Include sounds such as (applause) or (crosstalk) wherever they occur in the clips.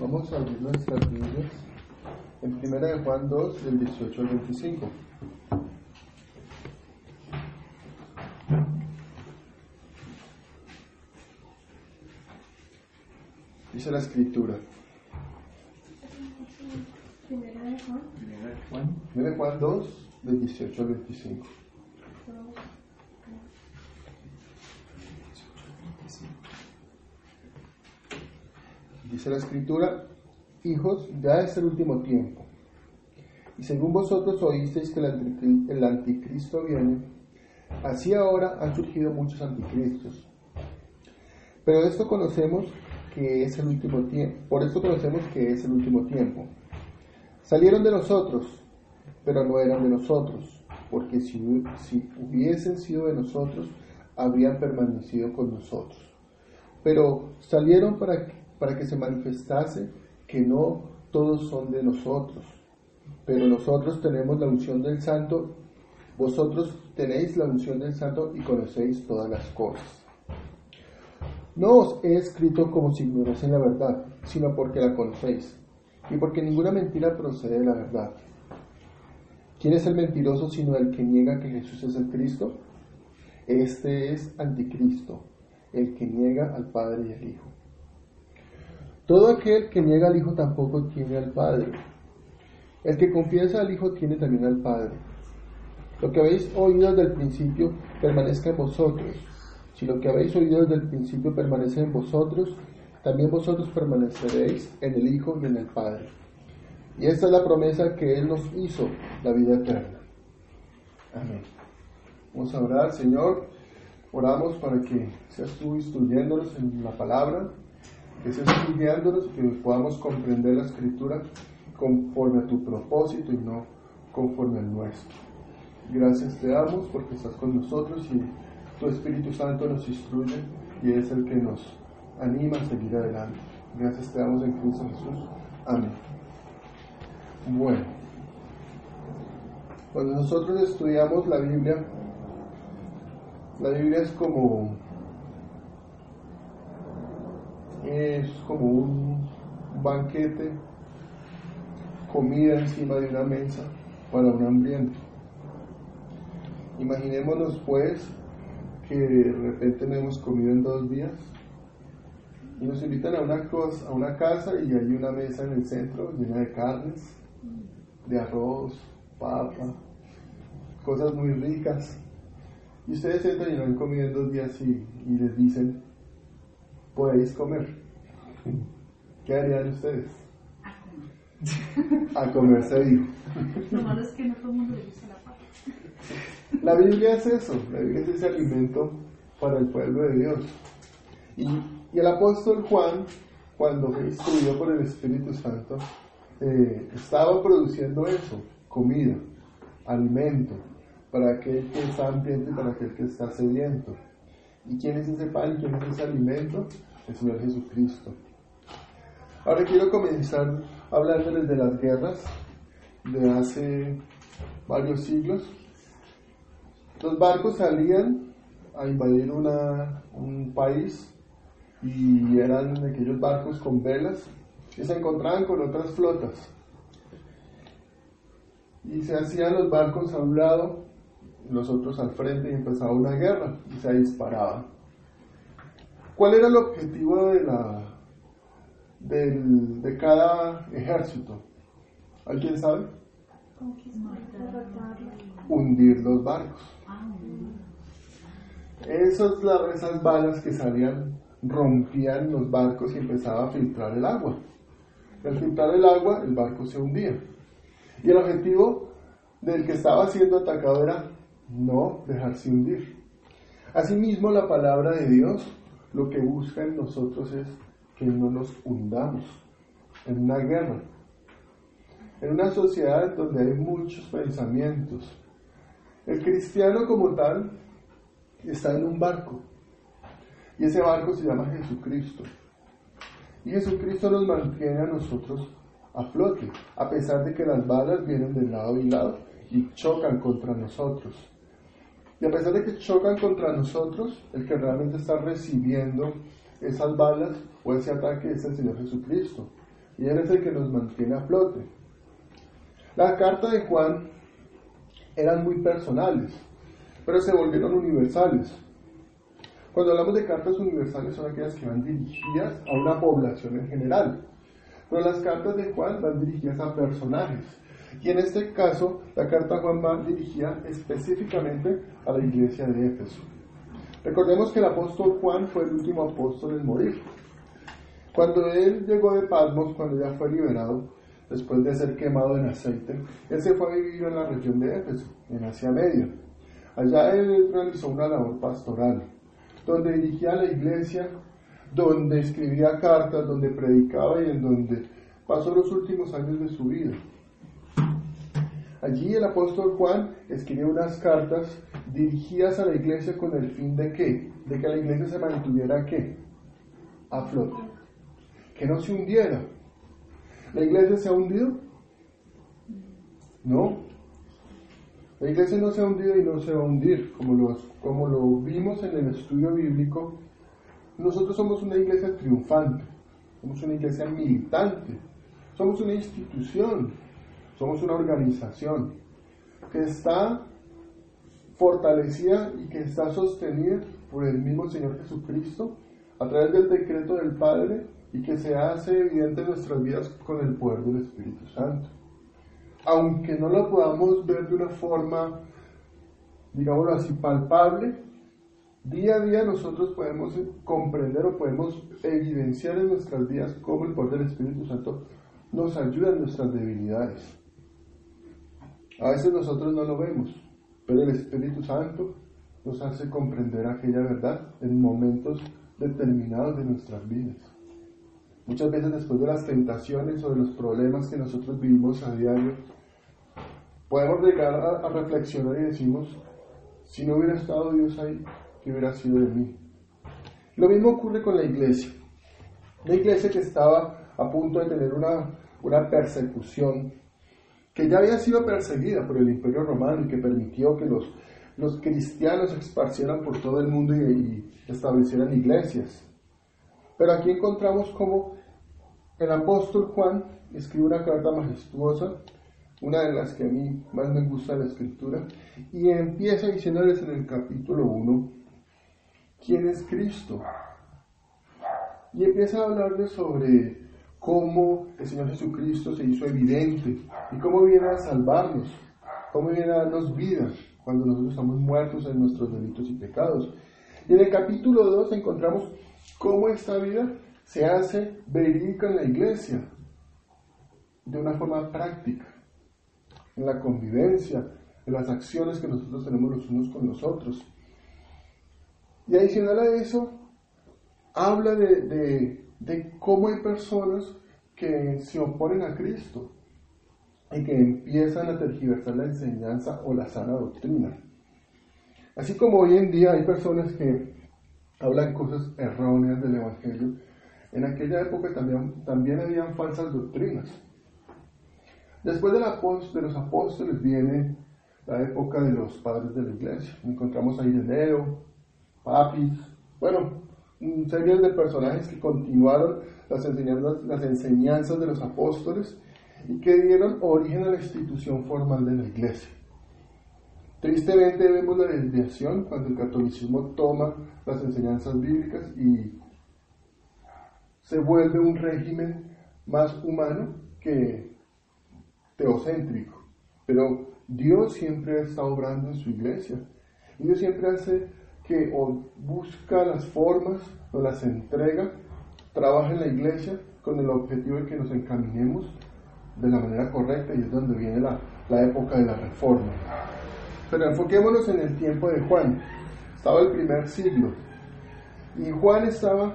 Vamos a abrir nuestras Biblias en 1 de Juan 2, del 18 al 25. Dice la escritura. Primera de Juan. Juan. 1 de Juan 2, del 18 al 25. Dice la escritura, hijos, ya es el último tiempo. Y según vosotros oísteis que el anticri- el anticristo viene, así ahora han surgido muchos anticristos. Pero esto conocemos que es el último tiempo. Por esto conocemos que es el último tiempo. Salieron de nosotros, pero no eran de nosotros, porque si, si hubiesen sido de nosotros, habrían permanecido con nosotros. Pero salieron para, que- para que se manifestase que no todos son de nosotros, pero nosotros tenemos la unción del Santo, vosotros tenéis la unción del Santo y conocéis todas las cosas. No os he escrito como si ignorasen la verdad, sino porque la conocéis, y porque ninguna mentira procede de la verdad. ¿Quién es el mentiroso sino el que niega que Jesús es el Cristo? Este es anticristo, el que niega al Padre y al Hijo. Todo aquel que niega al Hijo tampoco tiene al Padre. El que confiesa al Hijo tiene también al Padre. Lo que habéis oído desde el principio permanezca en vosotros. Si lo que habéis oído desde el principio permanece en vosotros, también vosotros permaneceréis en el Hijo y en el Padre. Y esta es la promesa que Él nos hizo, la vida eterna. Amén. Vamos a orar, Señor. Oramos para que seas tú instruyéndonos en la palabra, que seas tú guiándonos, que podamos comprender la escritura conforme a tu propósito y no conforme al nuestro. Gracias te damos porque estás con nosotros y tu Espíritu Santo nos instruye y es el que nos anima a seguir adelante. Gracias te damos en Cristo Jesús. Amén. Bueno, cuando nosotros estudiamos la Biblia, la Biblia es como es como un banquete, comida encima de una mesa para un hambriento. Imaginémonos pues que de repente no hemos comido en dos días y nos invitan a una, cosa, a una casa y hay una mesa en el centro llena de carnes, de arroz, papa, cosas muy ricas. Y ustedes entran y no han comido en dos días y, y les dicen, podéis comer. ¿Qué harían ustedes? A comer se dijo. Lo malo es que no todo el mundo le gusta la papa. La Biblia es eso, la Biblia es ese alimento para el pueblo de Dios. Y, y el apóstol Juan, cuando fue instruido por el Espíritu Santo, eh, estaba produciendo eso, comida, alimento, para aquel que está hambriento y para aquel que está sediento. ¿Y quién es ese pan? ¿Quién es ese alimento? El Señor Jesucristo. Ahora quiero comenzar hablándoles de las guerras de hace varios siglos. Los barcos salían a invadir una, un país y eran aquellos barcos con velas y se encontraban con otras flotas. Y se hacían los barcos a un lado, los otros al frente y empezaba una guerra y se disparaban. ¿Cuál era el objetivo de, la, del- de cada ejército? ¿Alguien sabe? Hundir los barcos. Esas, esas balas que salían rompían los barcos y empezaba a filtrar el agua. Al filtrar el agua, el barco se hundía. Y el objetivo del que estaba siendo atacado era no dejarse hundir. Asimismo, la palabra de Dios lo que busca en nosotros es que no nos hundamos en una guerra, en una sociedad donde hay muchos pensamientos. El cristiano como tal está en un barco y ese barco se llama Jesucristo. Y Jesucristo nos mantiene a nosotros a flote, a pesar de que las balas vienen de lado y lado y chocan contra nosotros. Y a pesar de que chocan contra nosotros, el que realmente está recibiendo esas balas o ese ataque es el Señor Jesucristo. y Él es el que nos mantiene a flote. Las cartas de Juan eran muy personales, pero se volvieron universales. Cuando hablamos de cartas universales son aquellas que van dirigidas a una población en general, pero las cartas de Juan van dirigidas a personajes. Y en este caso, la carta Juan va dirigida específicamente a la iglesia de Éfeso. Recordemos que el apóstol Juan fue el último apóstol en morir. Cuando él llegó de Patmos, cuando ya fue liberado, después de ser quemado en aceite, él se fue a vivir en la región de Éfeso, en Asia Media. Allá él realizó una labor pastoral, donde dirigía la iglesia, donde escribía cartas, donde predicaba y en donde pasó los últimos años de su vida. Allí el apóstol Juan escribió unas cartas dirigidas a la iglesia con el fin de qué? De que la iglesia se mantuviera qué? A flote. Que no se hundiera. ¿La iglesia se ha hundido? No. La iglesia no se ha hundido y no se va a hundir, como, los, como lo vimos en el estudio bíblico. Nosotros somos una iglesia triunfante, somos una iglesia militante, somos una institución, somos una organización que está fortalecida y que está sostenida por el mismo Señor Jesucristo a través del decreto del Padre y que se hace evidente en nuestras vidas con el poder del Espíritu Santo. Aunque no lo podamos ver de una forma, digámoslo así, palpable, día a día nosotros podemos comprender o podemos evidenciar en nuestras vidas cómo el poder del Espíritu Santo nos ayuda en nuestras debilidades. A veces nosotros no lo vemos, pero el Espíritu Santo nos hace comprender aquella verdad en momentos determinados de nuestras vidas. Muchas veces después de las tentaciones o de los problemas que nosotros vivimos a diario, podemos llegar a, reflexionar y decimos, si no hubiera estado Dios ahí, ¿qué hubiera sido de mí? Lo mismo ocurre con la iglesia. La iglesia que estaba a punto de tener una, una persecución, que ya había sido perseguida por el imperio romano y que permitió que los, los cristianos se esparcieran por todo el mundo y, establecieran iglesias. Pero aquí encontramos cómo el apóstol Juan escribe una carta majestuosa, una de las que a mí más me gusta de la escritura, y empieza diciéndoles en el capítulo 1, ¿quién es Cristo? Y empieza a hablarles sobre cómo el Señor Jesucristo se hizo evidente y cómo viene a salvarnos, cómo viene a darnos vida cuando nosotros estamos muertos en nuestros delitos y pecados. Y en el capítulo 2 encontramos cómo esta vida se hace verídica en la iglesia de una forma práctica, en la convivencia, en las acciones que nosotros tenemos los unos con los otros. Y adicional a eso, habla de, de, de cómo hay personas que se oponen a Cristo y que empiezan a tergiversar la enseñanza o la sana doctrina. Así como hoy en día hay personas que hablan cosas erróneas del Evangelio, en aquella época también, también habían falsas doctrinas. Después de, la, de los apóstoles viene la época de los padres de la iglesia. Encontramos a Ireneo, Papis, bueno, series de personajes que continuaron las enseñanzas, las enseñanzas de los apóstoles y que dieron origen a la institución formal de la iglesia. Tristemente vemos la desviación cuando el catolicismo toma las enseñanzas bíblicas y se vuelve un régimen más humano que teocéntrico. Pero Dios siempre está obrando en su iglesia. Y Dios siempre hace que o busca las formas o las entrega, trabaja en la iglesia con el objetivo de que nos encaminemos de la manera correcta y es donde viene la, la época de la reforma. Pero enfoquémonos en el tiempo de Juan. Estaba el primer siglo. Y Juan estaba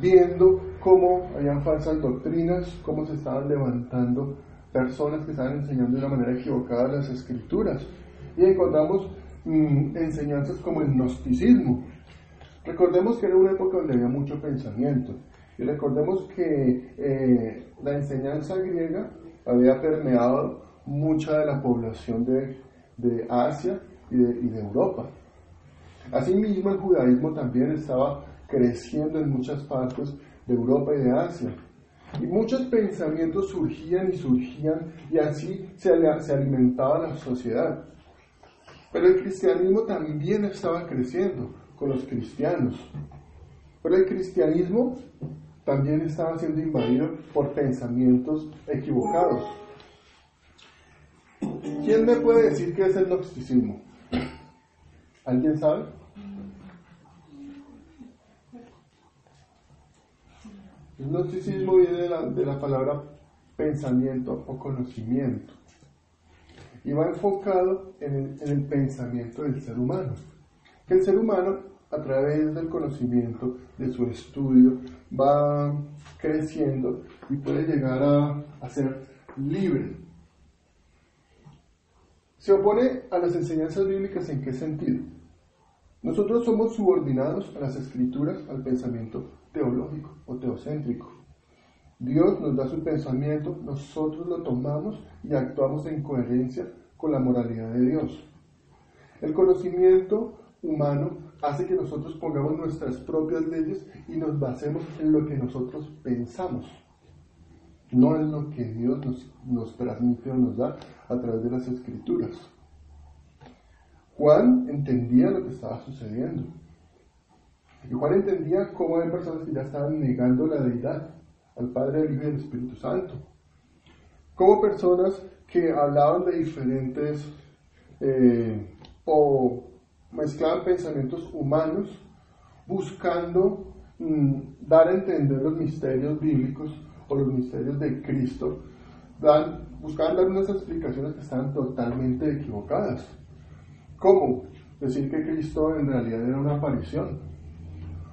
viendo cómo habían falsas doctrinas, cómo se estaban levantando personas que estaban enseñando de una manera equivocada las escrituras. Y encontramos mmm, enseñanzas como el gnosticismo. Recordemos que era una época donde había mucho pensamiento. Y recordemos que eh, la enseñanza griega había permeado mucha de la población de, de Asia y de, y de Europa. Asimismo, el judaísmo también estaba creciendo en muchas partes de Europa y de Asia. Y muchos pensamientos surgían y surgían y así se, se alimentaba la sociedad. Pero el cristianismo también estaba creciendo con los cristianos. Pero el cristianismo también estaba siendo invadido por pensamientos equivocados. ¿Quién me puede decir qué es el gnosticismo? ¿Alguien sabe? El gnosticismo viene de la, palabra pensamiento o conocimiento y va enfocado en el, pensamiento del ser humano. Que el ser humano, a través del conocimiento, de su estudio, va creciendo y puede llegar a, a ser libre. Se opone a las enseñanzas bíblicas en qué sentido? Nosotros somos subordinados a las escrituras, al pensamiento teológico o teocéntrico. Dios nos da su pensamiento, nosotros lo tomamos y actuamos en coherencia con la moralidad de Dios. El conocimiento humano hace que nosotros pongamos nuestras propias leyes y nos basemos en lo que nosotros pensamos, no en lo que Dios nos, transmite o nos da a través de las escrituras. Juan entendía lo que estaba sucediendo. Y Juan entendía cómo hay personas que ya estaban negando la deidad al Padre, al Hijo y al Espíritu Santo. Como personas que hablaban de diferentes eh, o mezclaban pensamientos humanos buscando mm, dar a entender los misterios bíblicos o los misterios de Cristo, dan, buscaban dar unas explicaciones que estaban totalmente equivocadas. ¿Cómo? Decir que Cristo en realidad era una aparición.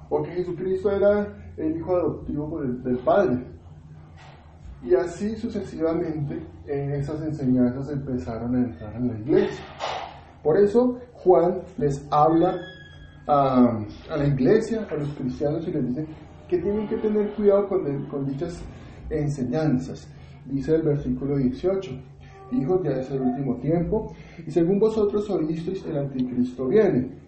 O que Jesucristo era el hijo adoptivo del, Padre. Y así sucesivamente en esas enseñanzas empezaron a entrar en la iglesia. Por eso Juan les habla a, la iglesia, a los cristianos, y les dice que tienen que tener cuidado con, con dichas enseñanzas. Dice el versículo 18 hijos, ya es el último tiempo, y según vosotros oísteis, el anticristo viene.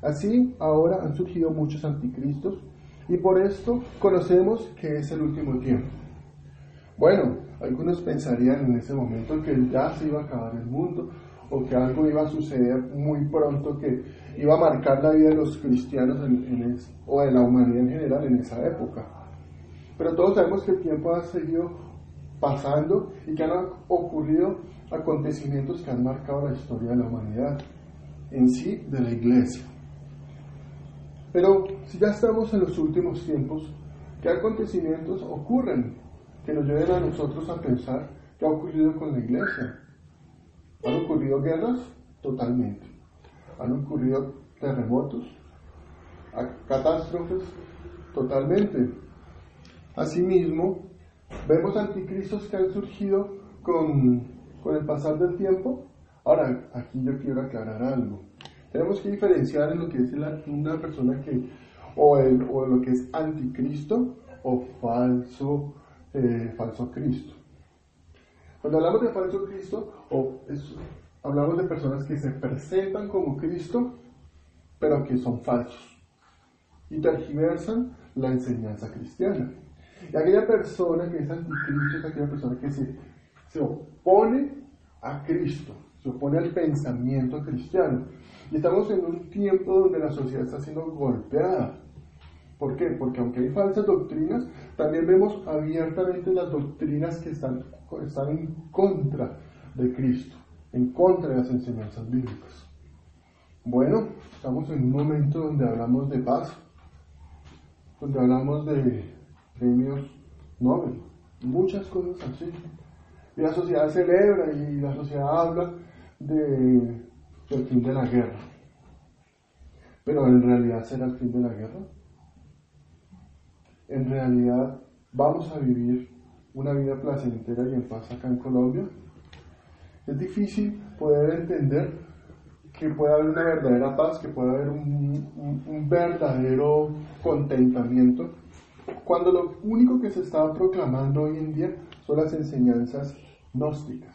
Así ahora han surgido muchos anticristos, y por esto conocemos que es el último tiempo. Bueno, algunos pensarían en ese momento que ya se iba a acabar el mundo, o que algo iba a suceder muy pronto que iba a marcar la vida de los cristianos o de la humanidad en general en esa época. Pero todos sabemos que el tiempo ha seguido pasando y que han ocurrido acontecimientos que han marcado la historia de la humanidad, en sí de la iglesia. Pero si ya estamos en los últimos tiempos, ¿qué acontecimientos ocurren que nos lleven a nosotros a pensar qué ha ocurrido con la iglesia? ¿Han ocurrido guerras? Totalmente. ¿Han ocurrido terremotos? ¿Catástrofes? Totalmente. Asimismo, Vemos anticristos que han surgido con, el pasar del tiempo. Ahora, aquí yo quiero aclarar algo. Tenemos que diferenciar en lo que es una persona que, o, lo que es anticristo o falso, eh, falso Cristo. Cuando hablamos de falso Cristo, o hablamos de personas que se presentan como Cristo, pero que son falsos y tergiversan la enseñanza cristiana. Y aquella persona que es anticristo es aquella persona que se, se opone a Cristo, se opone al pensamiento cristiano. Y estamos en un tiempo donde la sociedad está siendo golpeada. ¿Por qué? Porque aunque hay falsas doctrinas, también vemos abiertamente las doctrinas que están, están en contra de Cristo, en contra de las enseñanzas bíblicas. Bueno, estamos en un momento donde hablamos de paz, donde hablamos de premios Nobel, muchas cosas así. Y la sociedad celebra y la sociedad habla de, del fin de la guerra. Pero en realidad será el fin de la guerra. En realidad vamos a vivir una vida placentera y en paz acá en Colombia. Es difícil poder entender que pueda haber una verdadera paz, que pueda haber un, un verdadero contentamiento cuando lo único que se está proclamando hoy en día son las enseñanzas gnósticas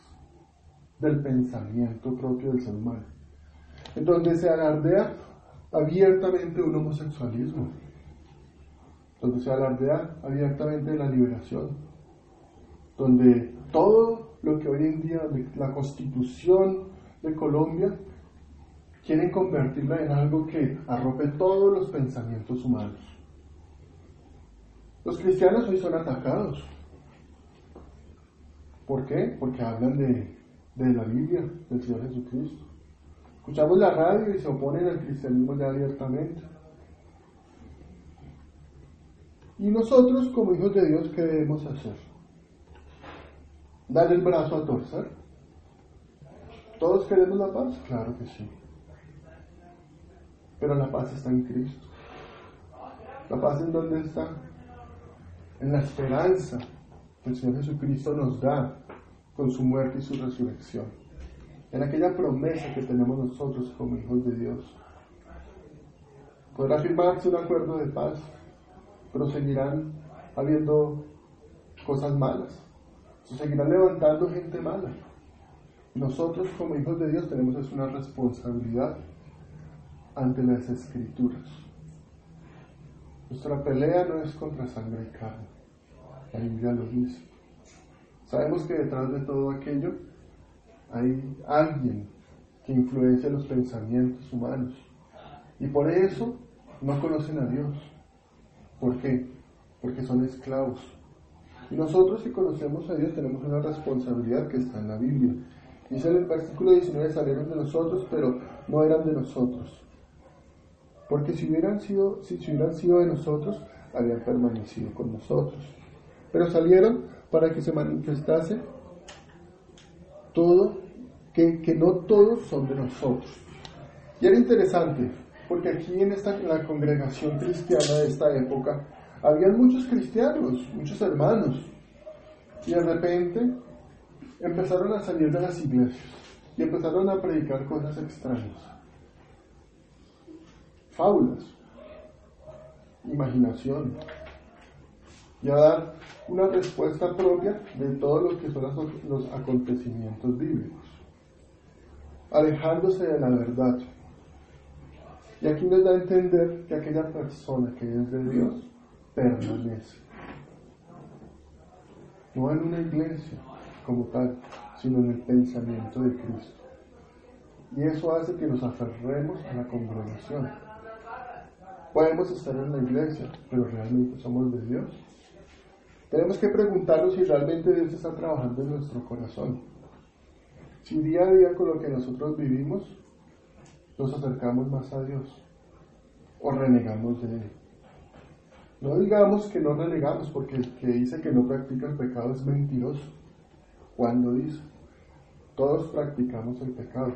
del pensamiento propio del ser humano, en donde se alardea abiertamente un homosexualismo, donde se alardea abiertamente la liberación, donde todo lo que hoy en día, la constitución de Colombia, quieren convertirla en algo que arrope todos los pensamientos humanos. Los cristianos hoy son atacados. ¿Por qué? Porque hablan de, de la Biblia, del Señor Jesucristo. Escuchamos la radio y se oponen al cristianismo ya abiertamente. Y nosotros, como hijos de Dios, ¿qué debemos hacer? ¿Dar el brazo a torcer? ¿Todos queremos la paz? Claro que sí. Pero la paz está en Cristo. ¿La paz en dónde está? En la esperanza que el Señor Jesucristo nos da con su muerte y su resurrección. En aquella promesa que tenemos nosotros como hijos de Dios. Podrá firmarse un acuerdo de paz, pero seguirán habiendo cosas malas. Se seguirán levantando gente mala. Nosotros como hijos de Dios tenemos una responsabilidad ante las escrituras. Nuestra pelea no es contra sangre y carne. La Biblia lo dice. Sabemos que detrás de todo aquello hay alguien que influencia los pensamientos humanos. Y por eso no conocen a Dios. ¿Por qué? Porque son esclavos. Y nosotros si conocemos a Dios tenemos una responsabilidad que está en la Biblia. Dice en el versículo 19, salieron de nosotros, pero no eran de nosotros. Porque si hubieran sido, si hubieran sido de nosotros, habían permanecido con nosotros. Pero salieron para que se manifestase todo, que, que no todos son de nosotros. Y era interesante, porque aquí en, esta, la congregación cristiana de esta época, habían muchos cristianos, muchos hermanos, y de repente empezaron a salir de las iglesias y empezaron a predicar cosas extrañas, fábulas, imaginación, y a dar una respuesta propia de todo lo que son los acontecimientos bíblicos, alejándose de la verdad. Y aquí nos da a entender que aquella persona que es de Dios permanece. No en una iglesia, como tal, sino en el pensamiento de Cristo. Y eso hace que nos aferremos a la congregación. Podemos estar en la iglesia, pero realmente somos de Dios. Tenemos que preguntarnos si realmente Dios está trabajando en nuestro corazón. Si día a día con lo que nosotros vivimos nos acercamos más a Dios o renegamos de Él. No digamos que no renegamos, porque el que dice que no practica el pecado es mentiroso cuando dice, todos practicamos el pecado.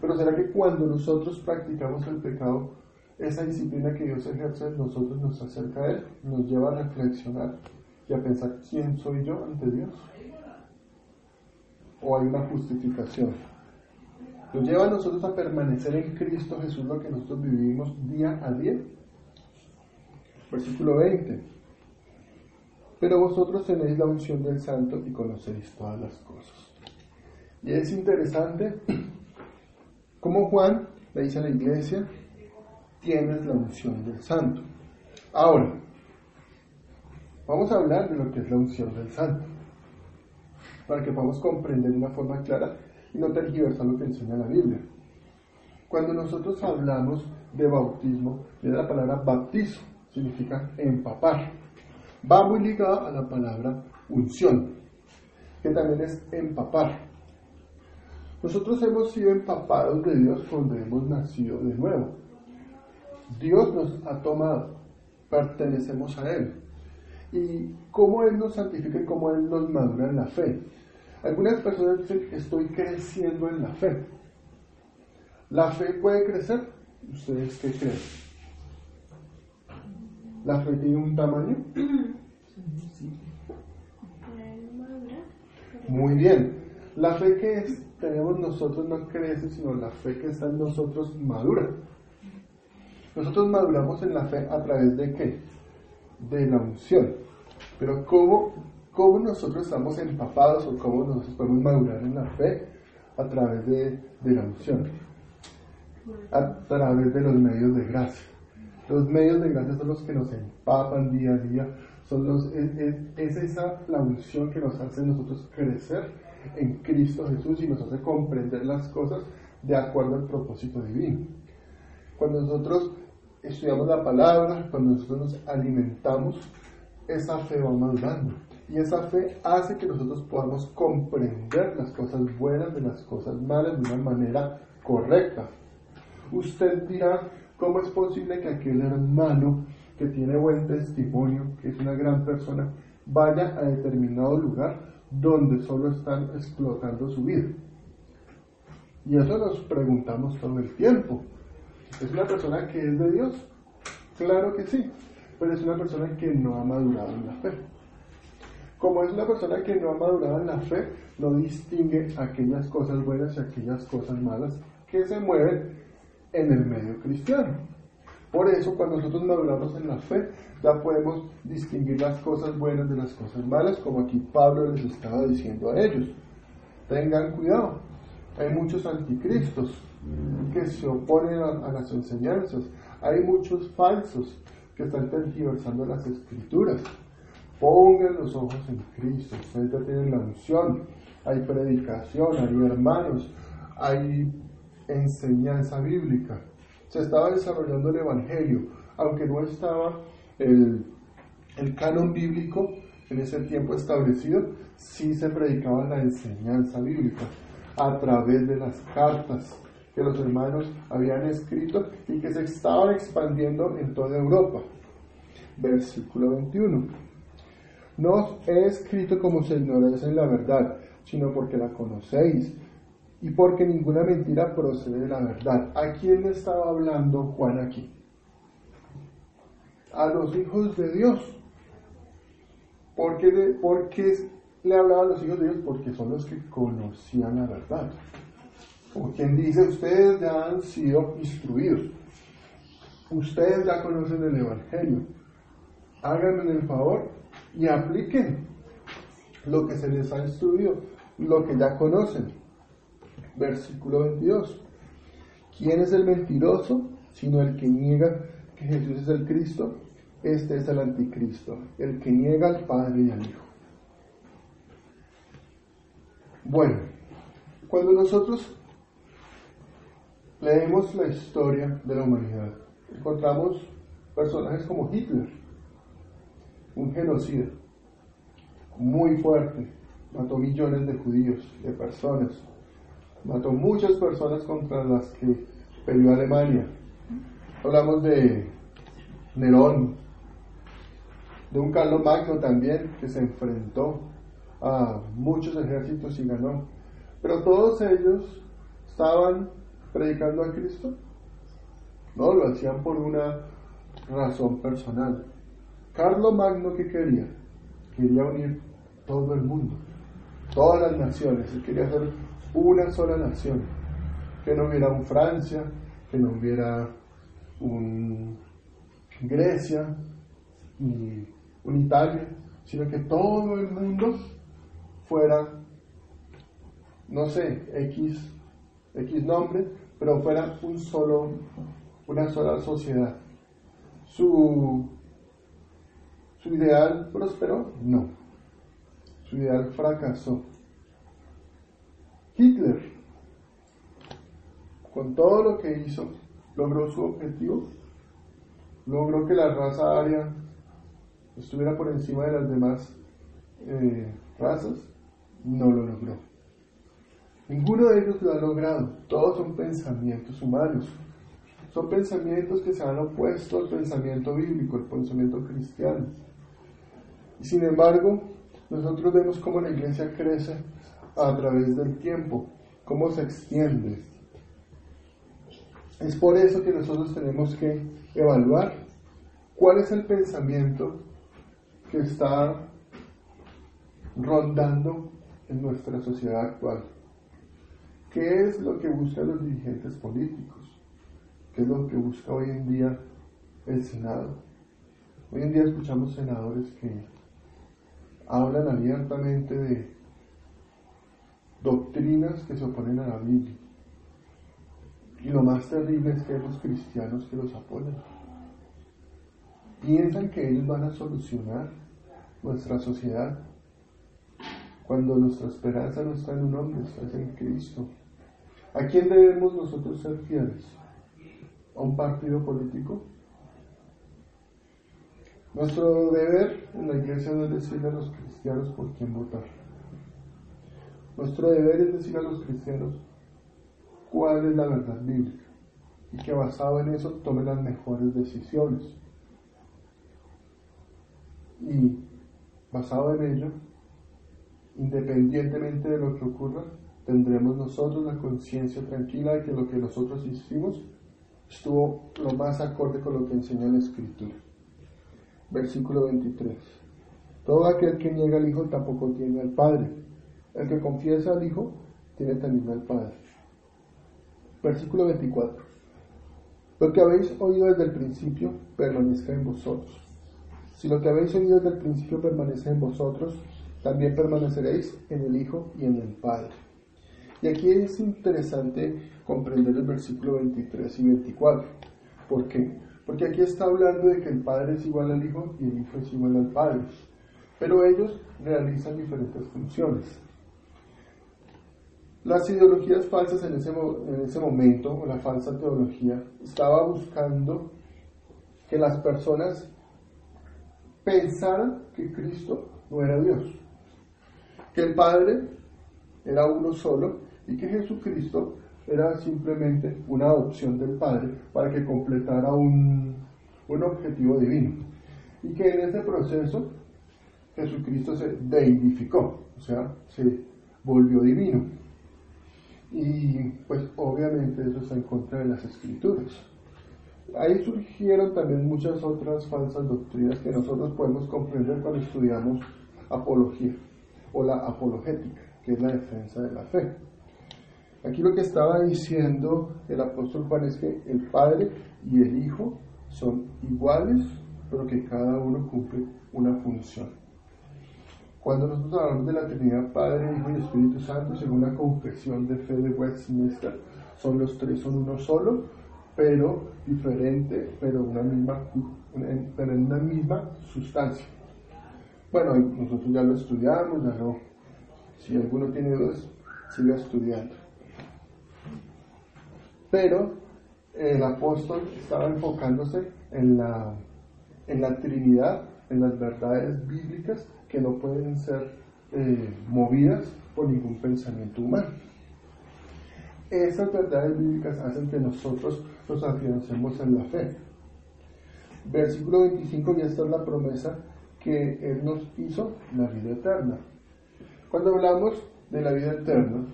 Pero ¿será que cuando nosotros practicamos el pecado, esa disciplina que Dios ejerce en nosotros nos acerca a Él, nos lleva a reflexionar y a pensar quién soy yo ante Dios? ¿O hay una justificación? Nos lleva a nosotros a permanecer en Cristo Jesús lo que nosotros vivimos día a día. Versículo 20. Pero vosotros tenéis la unción del Santo y conocéis todas las cosas. Y es interesante (clears throat) cómo Juan le dice a la iglesia, tienes la unción del Santo. Ahora, vamos a hablar de lo que es la unción del Santo, para que podamos comprender de una forma clara y no tergiversar lo que enseña la Biblia. Cuando nosotros hablamos de bautismo, viene la palabra bautizo, significa empapar va muy ligado a la palabra unción, que también es empapar. Nosotros hemos sido empapados de Dios cuando hemos nacido de nuevo. Dios nos ha tomado, pertenecemos a Él. Y cómo Él nos santifica y cómo Él nos madura en la fe. Algunas personas dicen, estoy creciendo en la fe. ¿La fe puede crecer? ¿Ustedes qué creen? ¿La fe tiene un tamaño? Muy bien. La fe que tenemos nosotros no crece, sino la fe que está en nosotros madura. Nosotros maduramos en la fe a través de qué? De la unción. Pero ¿cómo, cómo nosotros estamos empapados o cómo nosotros podemos madurar en la fe? A través de, de la unción. A través de los medios de gracia. Los medios de gracia son los que nos empapan día a día, son los, es, es, es esa la unción que nos hace nosotros crecer en Cristo Jesús y nos hace comprender las cosas de acuerdo al propósito divino. Cuando nosotros estudiamos la palabra, cuando nosotros nos alimentamos, esa fe va madurando. Y esa fe hace que nosotros podamos comprender las cosas buenas de las cosas malas de una manera correcta. Usted dirá, ¿cómo es posible que aquel hermano que tiene buen testimonio, que es una gran persona, vaya a determinado lugar donde solo están explotando su vida? Y eso nos preguntamos todo el tiempo. ¿Es una persona que es de Dios? Claro que sí, pero es una persona que no ha madurado en la fe. Como es una persona que no ha madurado en la fe, no distingue aquellas cosas buenas y aquellas cosas malas que se mueven en el medio cristiano. Por eso, cuando nosotros maduramos en la fe, ya podemos distinguir las cosas buenas de las cosas malas, como aquí Pablo les estaba diciendo a ellos. Tengan cuidado, hay muchos anticristos que se oponen a, a las enseñanzas, hay muchos falsos que están tergiversando las escrituras. Pongan los ojos en Cristo. Ustedes ya tienen la unción. Hay predicación, hay hermanos, hay enseñanza bíblica. Se estaba desarrollando el Evangelio, aunque no estaba el, el canon bíblico en ese tiempo establecido, sí se predicaba la enseñanza bíblica a través de las cartas que los hermanos habían escrito y que se estaban expandiendo en toda Europa. Versículo 21. No he escrito como si ignorasen la verdad, sino porque la conocéis y porque ninguna mentira procede de la verdad. ¿A quién le estaba hablando Juan aquí? A los hijos de Dios. ¿Por qué, le, le hablaba a los hijos de Dios? Porque son los que conocían la verdad. Como quien dice, ustedes ya han sido instruidos. Ustedes ya conocen el Evangelio. Háganme el favor y apliquen lo que se les ha instruido, lo que ya conocen. Versículo 22. ¿Quién es el mentiroso? Sino el que niega que Jesús es el Cristo. Este es el anticristo, el que niega al Padre y al Hijo. Bueno, cuando nosotros leemos la historia de la humanidad, encontramos personajes como Hitler, un genocidio muy fuerte. Mató millones de judíos, de personas. Mató muchas personas contra las que peleó Alemania. Hablamos de Nerón, de un Carlos Magno también que se enfrentó a muchos ejércitos y ganó. Pero todos ellos estaban predicando a Cristo. No, lo hacían por una razón personal. Carlos Magno, ¿qué quería? Quería unir todo el mundo, todas las naciones. Quería hacer una sola nación. Que no hubiera un Francia, que no hubiera un Grecia, ni un Italia, sino que todo el mundo fuera, no sé, X, X nombre, pero fuera un solo, una sola sociedad. Su ¿Su ideal prosperó? No. Su ideal fracasó. Hitler, con todo lo que hizo, logró su objetivo. Logró que la raza aria estuviera por encima de las demás eh, razas. No lo logró. Ninguno de ellos lo ha logrado. Todos son pensamientos humanos. Son pensamientos que se han opuesto al pensamiento bíblico, al pensamiento cristiano. Y sin embargo, nosotros vemos cómo la iglesia crece a través del tiempo, cómo se extiende. Es por eso que nosotros tenemos que evaluar cuál es el pensamiento que está rondando en nuestra sociedad actual. ¿Qué es lo que buscan los dirigentes políticos? ¿Qué es lo que busca hoy en día el Senado? Hoy en día escuchamos senadores que hablan abiertamente de doctrinas que se oponen a la Biblia. Y lo más terrible es que hay los cristianos que los apoyan. piensan que ellos van a solucionar nuestra sociedad cuando nuestra esperanza no está en un hombre, está en Cristo. ¿A quién debemos nosotros ser fieles? ¿A un partido político? Nuestro deber en la iglesia no es decirle a los cristianos por quién votar. Nuestro deber es decir a los cristianos cuál es la verdad bíblica y que basado en eso tomen las mejores decisiones. Y basado en ello, independientemente de lo que ocurra, tendremos nosotros la conciencia tranquila de que lo que nosotros hicimos estuvo lo más acorde con lo que enseña la Escritura. Versículo 23. Todo aquel que niega al Hijo tampoco tiene al Padre. El que confiesa al Hijo tiene también al Padre. Versículo 24. Lo que habéis oído desde el principio permanezca en vosotros. Si lo que habéis oído desde el principio permanece en vosotros, también permaneceréis en el Hijo y en el Padre. Y aquí es interesante comprender el versículo 23 y 24. ¿Por qué? Porque aquí está hablando de que el Padre es igual al Hijo y el Hijo es igual al Padre. Pero ellos realizan diferentes funciones. Las ideologías falsas en ese, en ese momento, o la falsa teología, estaba buscando que las personas pensaran que Cristo no era Dios, que el Padre era uno solo y que Jesucristo era simplemente una adopción del Padre para que completara un, un objetivo divino. Y que en ese proceso Jesucristo se deidificó, o sea, se volvió divino. Y pues obviamente eso está en contra de las escrituras. Ahí surgieron también muchas otras falsas doctrinas que nosotros podemos comprender cuando estudiamos apología o la apologética, que es la defensa de la fe. Aquí lo que estaba diciendo el apóstol Juan es que el Padre y el Hijo son iguales, pero que cada uno cumple una función. Cuando nosotros hablamos de la Trinidad Padre, Hijo y Espíritu Santo, según la confesión de fe de Westminster, son los tres, son uno solo, pero diferente, pero, en una misma sustancia. Bueno, nosotros ya lo estudiamos, ya lo, si alguno tiene dudas, siga estudiando. Pero el apóstol estaba enfocándose en la, en la Trinidad, en las verdades bíblicas que no pueden ser eh, movidas por ningún pensamiento humano. Esas verdades bíblicas hacen que nosotros nos afiancemos en la fe. Versículo 25, y esta es la promesa que Él nos hizo, la vida eterna. Cuando hablamos de la vida eterna,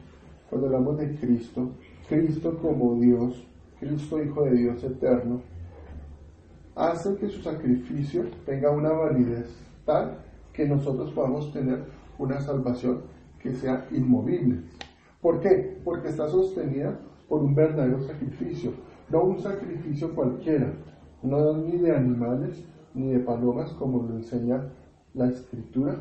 cuando hablamos de Cristo, Cristo como Dios, Cristo Hijo de Dios eterno, hace que su sacrificio tenga una validez tal que nosotros podamos tener una salvación que sea inmovible. ¿Por qué? Porque está sostenida por un verdadero sacrificio, no un sacrificio cualquiera, no ni de animales ni de palomas como lo enseña la escritura,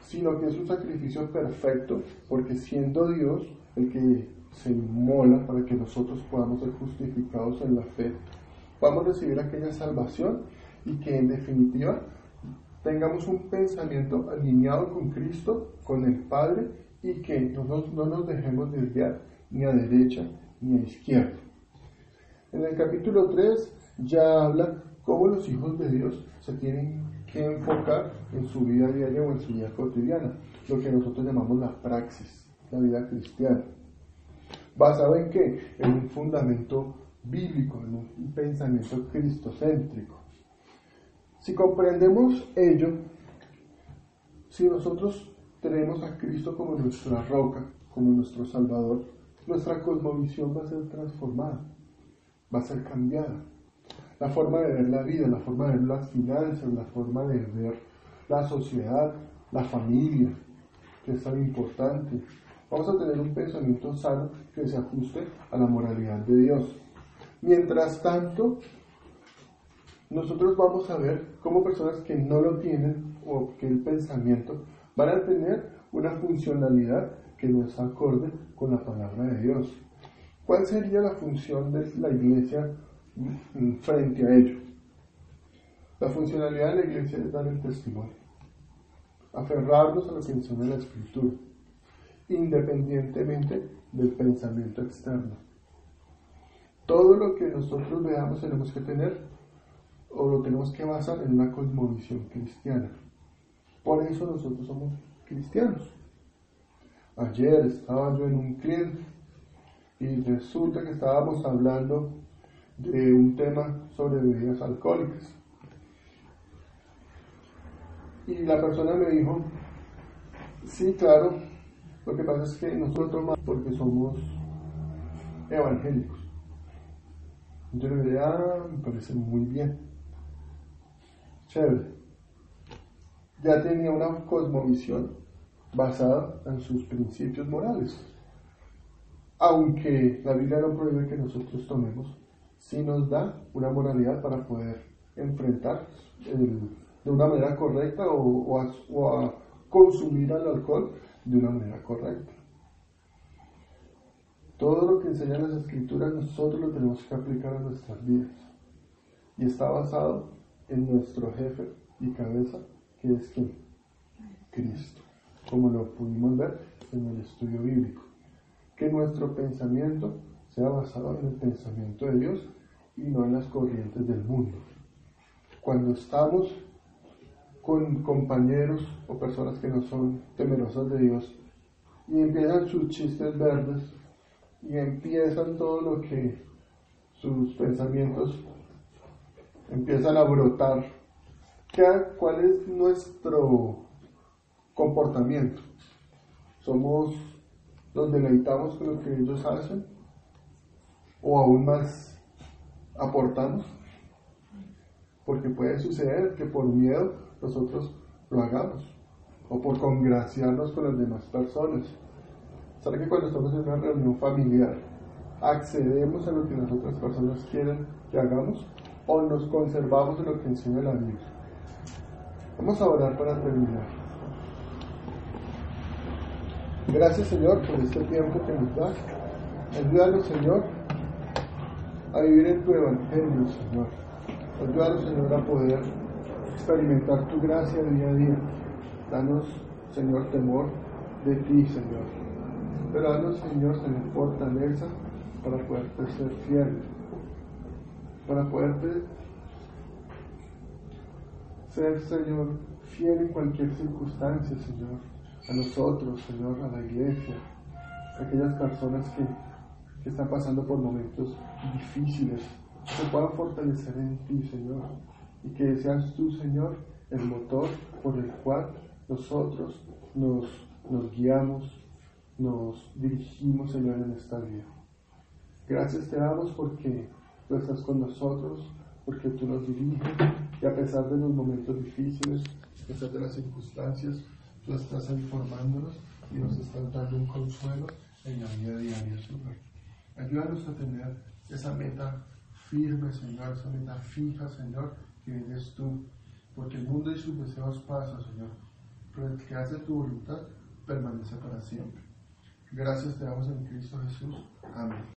sino que es un sacrificio perfecto, porque siendo Dios el que se inmola para que nosotros podamos ser justificados en la fe, a recibir aquella salvación y que en definitiva tengamos un pensamiento alineado con Cristo, con el Padre y que no nos, no nos dejemos desviar ni a derecha ni a izquierda. En el capítulo 3 ya habla cómo los hijos de Dios se tienen que enfocar en su vida diaria o en su vida cotidiana, lo que nosotros llamamos la praxis, la vida cristiana. ¿Basado en qué? En un fundamento bíblico, en un pensamiento cristocéntrico. Si comprendemos ello, si nosotros tenemos a Cristo como nuestra roca, como nuestro Salvador, nuestra cosmovisión va a ser transformada, va a ser cambiada. La forma de ver la vida, la forma de ver las finanzas, la forma de ver la sociedad, la familia, que es tan importante, Vamos a tener un pensamiento sano que se ajuste a la moralidad de Dios. Mientras tanto, nosotros vamos a ver cómo personas que no lo tienen o que el pensamiento van a tener una funcionalidad que no es acorde con la palabra de Dios. ¿Cuál sería la función de la iglesia frente a ello? La funcionalidad de la iglesia es dar el testimonio, aferrarnos a lo que enseña la escritura, independientemente del pensamiento externo. Todo lo que nosotros veamos tenemos que tener o lo tenemos que basar en una cosmovisión cristiana. Por eso nosotros somos cristianos. Ayer estaba yo en un cliente y resulta que estábamos hablando de un tema sobre bebidas alcohólicas. Y la persona me dijo, sí, claro, lo que pasa es que nosotros tomamos porque somos evangélicos. Yo le dije, ah, me parece muy bien. Chévere. Ya tenía una cosmovisión basada en sus principios morales. Aunque la Biblia no prohíbe que nosotros tomemos, sí nos da una moralidad para poder enfrentar de una manera correcta o, a, consumir el alcohol de una manera correcta. Todo lo que enseñan las escrituras nosotros lo tenemos que aplicar a nuestras vidas. Y está basado en nuestro jefe y cabeza, que es quién? Cristo, como lo pudimos ver en el estudio bíblico. Que nuestro pensamiento sea basado en el pensamiento de Dios y no en las corrientes del mundo. Cuando estamos con compañeros o personas que no son temerosas de Dios y empiezan sus chistes verdes y empiezan todo lo que sus pensamientos empiezan a brotar, ¿cuál es nuestro comportamiento? ¿Somos, los deleitamos con lo que ellos hacen? ¿O aún más aportamos? Porque puede suceder que por miedo nosotros lo hagamos o por congraciarnos con las demás personas. ¿Sabe que cuando estamos en una reunión familiar accedemos a lo que las otras personas quieren que hagamos o nos conservamos en lo que enseña la Biblia? Vamos a orar para terminar. Gracias Señor por este tiempo que nos das. Ayúdanos Señor a vivir en tu evangelio Señor. Ayúdanos Señor a poder experimentar tu gracia día a día. Danos, Señor, temor de ti, Señor. Pero danos, Señor, tener fortaleza para poderte ser fiel, para poderte ser, Señor, fiel en cualquier circunstancia, Señor, a nosotros, Señor, a la iglesia, a aquellas personas que, que están pasando por momentos difíciles, que puedan fortalecer en ti, Señor y que seas tú, Señor, el motor por el cual nosotros nos, nos guiamos, nos dirigimos, Señor, en esta vida. Gracias te damos porque tú estás con nosotros, porque tú nos diriges y a pesar de los momentos difíciles, a pesar de las circunstancias, tú estás informándonos y nos estás dando un consuelo en la vida diaria, Señor. Ayúdanos a tener esa meta firme, Señor, esa meta fija, Señor, que eres tú, porque el mundo y sus deseos pasan, Señor, pero el que hace tu voluntad permanece para siempre. Gracias te damos en Cristo Jesús. Amén.